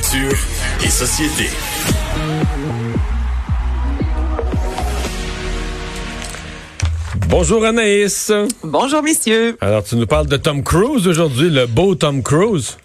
Culture et société. Bonjour Anaïs. Bonjour messieurs. Alors tu nous parles de Tom Cruise aujourd'hui, le beau Tom Cruise.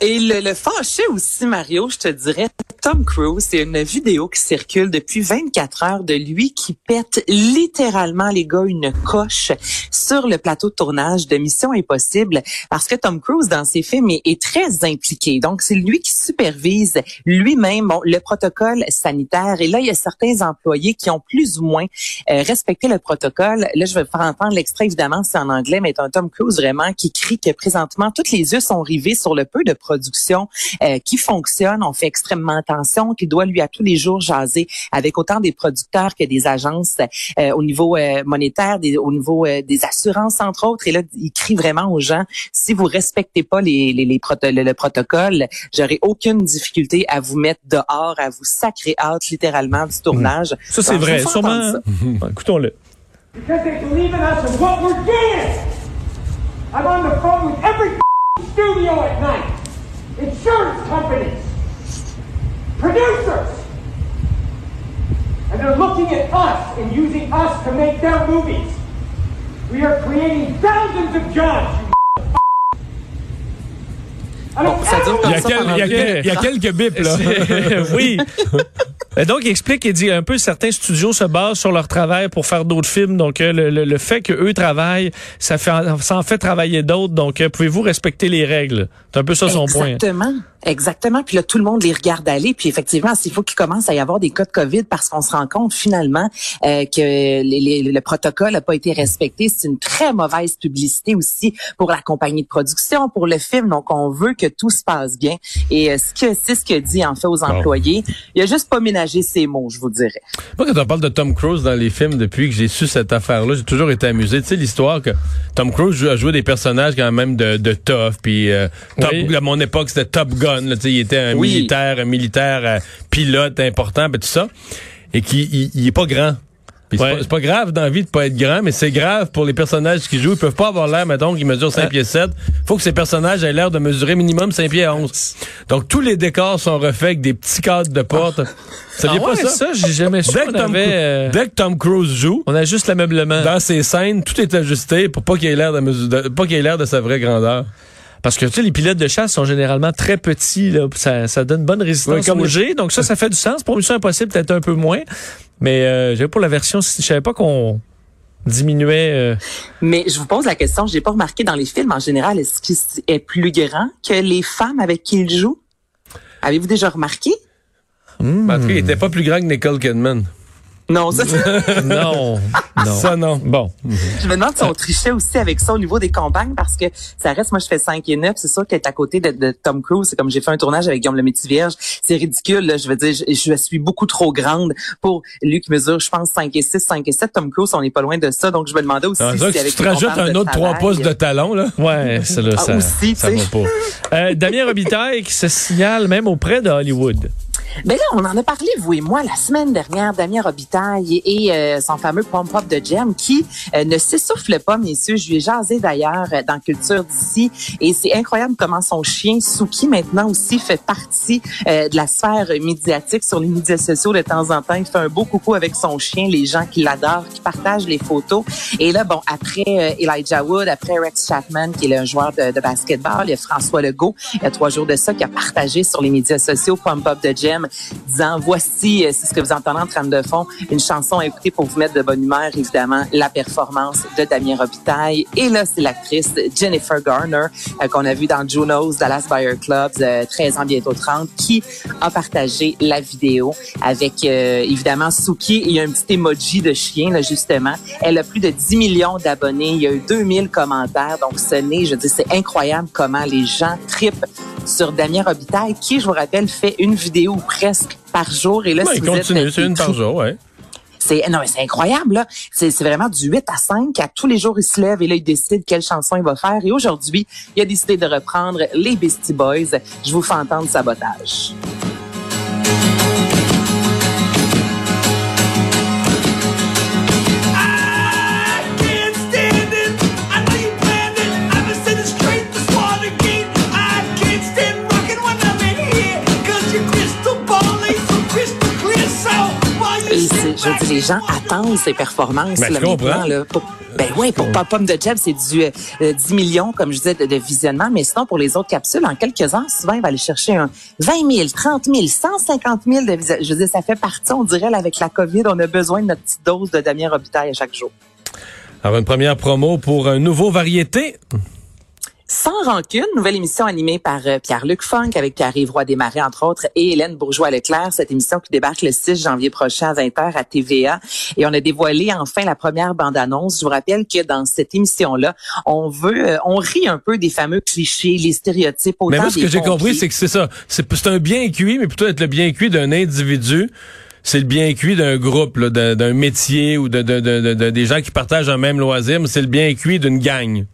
Et le, le fâché aussi, Mario, je te dirais, Tom Cruise, c'est une vidéo qui circule depuis 24 heures de lui qui pète littéralement, les gars, une coche sur le plateau de tournage de Mission Impossible parce que Tom Cruise, dans ses films, est, très impliqué. Donc, c'est lui qui supervise lui-même bon, le protocole sanitaire. Et là, il y a certains employés qui ont plus ou moins euh, respecté le protocole. Là, je vais faire entendre l'extrait, évidemment, c'est en anglais, mais c'est un Tom Cruise vraiment qui crie que présentement, toutes les yeux sont rivés sur le peu de production euh, qui fonctionne. On fait extrêmement attention, qu'il doit lui à tous les jours jaser avec autant des producteurs que des agences euh, au niveau euh, monétaire, des, au niveau des assurances entre autres. Et là, il crie vraiment aux gens si vous respectez pas les, les, les le, protocole, j'aurai aucune difficulté à vous mettre dehors, à vous sacrer hâte littéralement du tournage. Ça c'est vrai, sûrement. Écoutons-le. Because they believe in us and what we're doing. I'm on the phone with every studio at night. Insurance companies, producers. And they're looking at us and using us to make their movies. We are creating thousands of jobs. Bon, ça dure comme il y a, ça quel, il y a, il y a quelques bips, là. oui. donc, il explique et dit un peu certains studios se basent sur leur travail pour faire d'autres films. Donc, euh, le, le, le fait qu'eux travaillent, ça, fait, ça en fait travailler d'autres. Donc, euh, pouvez-vous respecter les règles? C'est un peu ça son point. Exactement. Exactement. Puis là, tout le monde les regarde aller. Puis effectivement, s'il faut qu'il commence à y avoir des cas de COVID parce qu'on se rend compte finalement euh, que les, le protocole n'a pas été respecté, c'est une très mauvaise publicité aussi pour la compagnie de production, pour le film. Donc, on veut que tout se passe bien. Et euh, ce que c'est ce que dit en fait aux employés. Il a juste pas ménagé ses mots, je vous dirais. Moi, quand on parle de Tom Cruise dans les films, depuis que j'ai su cette affaire-là, j'ai toujours été amusé. Tu sais, l'histoire que Tom Cruise a joué des personnages quand même de, de tough. Puis euh, à mon époque, c'était Top Gun il était un militaire, un militaire euh, pilote important, ben, tout ça. Et qui il, est pas grand. C'est pas, grave d'envie de pas être grand, mais c'est grave pour les personnages qui jouent. Ils peuvent pas avoir l'air, mettons, qu'ils mesurent 5 pieds 7. Faut que ces personnages aient l'air de mesurer minimum 5 pieds 11. Donc, tous les décors sont refaits avec des petits cadres de porte. Ça ah pas ça? ça j'ai jamais su. Dès que, Tom, euh, dès que Tom Cruise joue, on a juste l'ameublement. Dans ses scènes, tout est ajusté pour pas qu'il ait l'air de, pas qu'il ait l'air de sa vraie grandeur. Parce que tu sais, les pilotes de chasse sont généralement très petits. Là. Ça, ça donne bonne résistance comme au G. Donc ça, ça fait du sens. Pour Mission Impossible, peut-être un peu moins. Mais euh, pour la version, je savais pas qu'on diminuait. Euh... Mais je vous pose la question, j'ai pas remarqué dans les films en général, est-ce qu'il est plus grand que les femmes avec qui il joue? Avez-vous déjà remarqué? Hmm. En tout cas, il était pas plus grand que Nicole Kidman. Non, ça, non, non. Ça, non. Bon. Je me demande si on trichait aussi avec ça au niveau des campagnes parce que ça reste, moi, je fais 5 et 9. C'est sûr qu'être à côté de, Tom Cruise, c'est comme j'ai fait un tournage avec Guillaume le Métis Vierge. C'est ridicule, là. Je veux dire, je, suis beaucoup trop grande pour lui qui mesure, je pense, 5 et 6, 5 et 7. Tom Cruise, on n'est pas loin de ça. Donc, je me demandais aussi ah, si avec Tu te rajoutes un autre 3 pouces de talon, là. Ouais, c'est là, ah, ça, aussi, ça va pas. Euh, Damien Robitaille qui se signale même auprès de Hollywood. Ben là, on en a parlé, vous et moi, la semaine dernière, Damien Robitaille et, euh, son fameux pom-pop de Gem qui euh, ne s'essouffle pas, messieurs. Je lui ai jasé d'ailleurs euh, dans Culture d'ici et c'est incroyable comment son chien Suki maintenant aussi fait partie de la sphère médiatique sur les médias sociaux de temps en temps. Il fait un beau coucou avec son chien, les gens qui l'adorent, qui partagent les photos. Et là, bon, après Elijah Wood, après Rex Chapman, qui est le joueur de, de basketball, il y a François Legault, il y a trois jours de ça, qui a partagé sur les médias sociaux pom-pop de Gem disant voici, euh, c'est ce que vous entendez en train de fond, une chanson à écouter pour vous mettre de bonne humeur, évidemment, la performance de Damien Robitaille. Et là, c'est l'actrice Jennifer Garner euh, qu'on a vu dans Juno's Dallas Buyer Club, 13 ans bientôt 30, qui a partagé la vidéo avec euh, évidemment Suki. A un petit emoji de chien, là, justement. Elle a plus de 10 millions d'abonnés. Il y a eu 2000 commentaires. Donc, ce n'est, je dis, c'est incroyable comment les gens tripent sur Damien Robitaille, qui, je vous rappelle, fait une vidéo presque par jour. Et là, si il continue, c'est une par jour, ouais. C'est non mais c'est incroyable là. C'est vraiment du 8 à 5 à tous les jours il se lève et là il décide quelle chanson il va faire et aujourd'hui, il a décidé de reprendre les Beastie Boys. Je vous fais entendre sabotage. Les gens attendent ces performances. Ben, là, comprends. là, pour, ben oui, pour Pop de Jeb, c'est du 10 euh, millions, comme je disais, de, de, visionnement. Mais sinon, pour les autres capsules, en quelques ans, souvent, il va aller chercher un 20 000, 30 000, 150 000 de visionnement. Je veux dire, ça fait partie, on dirait, là, avec la COVID, on a besoin de notre petite dose de Damien Robitaille à chaque jour. Alors, une première promo pour un nouveau variété. Sans rancune, nouvelle émission animée par euh, Pierre-Luc Funk avec Pierre-Yves Roy Desmarais, entre autres, et Hélène Bourgeois-Leclerc. Cette émission qui débarque le 6 janvier prochain à 20h à TVA. Et on a dévoilé enfin la première bande-annonce. Je vous rappelle que dans cette émission-là, on veut, euh, on rit un peu des fameux clichés, les stéréotypes. Autant Mais moi, ce que j'ai compris, c'est que c'est ça. C'est un bien cuit, mais plutôt être le bien cuit d'un individu c'est le bien cuit d'un groupe, là, d'un, d'un métier ou de, de, de, de, des gens qui partagent un même loisir, mais c'est le bien cuit d'une gang.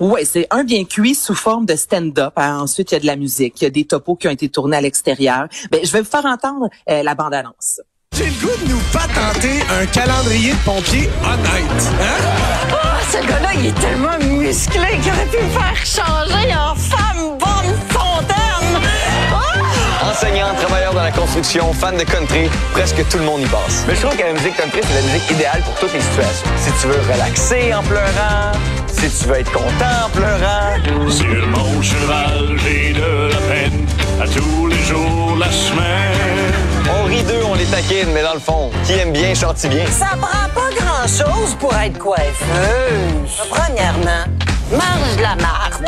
Oui, c'est un bien cuit sous forme de stand-up. Hein. Ensuite, il y a de la musique, il y a des topos qui ont été tournés à l'extérieur. Ben, je vais vous faire entendre euh, la bande-annonce. J'ai le goût de nous patenter un calendrier de pompiers honnête. Hein? Oh, ce gars-là, il est tellement musclé qu'il aurait pu me faire changer en femme bonne fontaine. Oh! Enseignant, travailleur dans la construction, fan de country, presque tout le monde y passe. Mais je trouve que la musique country, c'est la musique idéale pour toutes les situations. Si tu veux relaxer en pleurant, si tu veux être content en pleurant. Sur mon cheval, j'ai de la peine à tous les jours la semaine. On rit d'eux, on les taquine, mais dans le fond, qui aime bien chante bien? Ça prend pas grand-chose pour être coiffeuse. Premièrement, mange de la marde.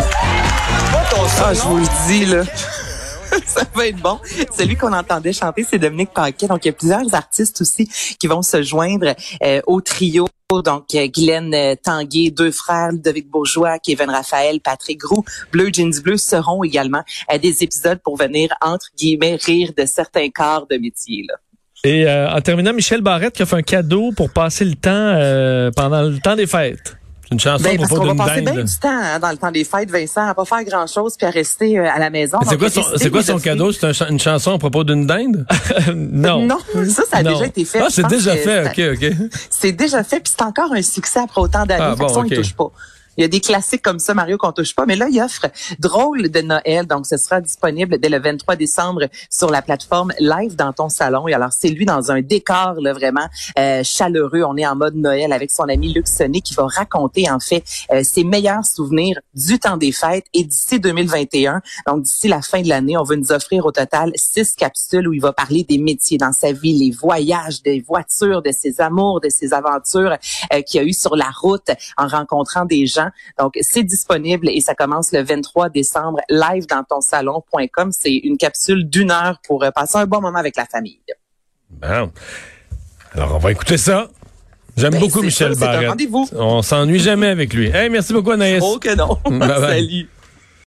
Ah, je vous le dis, là. Ça va être bon. Celui qu'on entendait chanter, c'est Dominique Paquet. Donc, il y a plusieurs artistes aussi qui vont se joindre euh, au trio. Donc, euh, Guylaine euh, Tanguay, deux frères, Ludovic Bourgeois, Kevin Raphaël, Patrick Groux, Bleu Jeans Bleu seront également à des épisodes pour venir, entre guillemets, rire de certains corps de métier. Et euh, en terminant, Michel Barrette qui a fait un cadeau pour passer le temps euh, pendant le temps des fêtes. C'est une chanson Ben, à parce propos qu'on va passer bien du temps hein, dans le temps des fêtes, Vincent, à pas faire grand-chose puis à rester euh, à la maison. C'est quoi c'est quoi son cadeau? C'est un une chanson à propos d'une dinde? non. Non, ça, ça a Non. déjà été fait. Ah, c'est déjà fait. OK, OK. C'est déjà fait, puis c'est encore un succès après autant d'années. Ah, bon, ça, on ok. y touche pas. Il y a des classiques comme ça, Mario, qu'on touche pas. Mais là, il offre Drôle de Noël. Donc, ce sera disponible dès le 23 décembre sur la plateforme Live dans ton salon. Et alors, c'est lui dans un décor là, vraiment euh, chaleureux. On est en mode Noël avec son ami Luc Sonny qui va raconter, en fait, euh, ses meilleurs souvenirs du temps des fêtes et d'ici 2021. Donc, d'ici la fin de l'année, on va nous offrir au total six capsules où il va parler des métiers dans sa vie, les voyages, des voitures, de ses amours, de ses aventures euh, qu'il a eu sur la route en rencontrant des gens. Donc, c'est disponible et ça commence le 23 décembre live dans ton salon.com. C'est une capsule d'une heure pour euh, passer un bon moment avec la famille. Bon. Alors, on va écouter ça. J'aime Ben, beaucoup Michel ça, un. On s'ennuie jamais avec lui. Hey, merci beaucoup, Anaïs. Oh que non. Bye bye. Salut.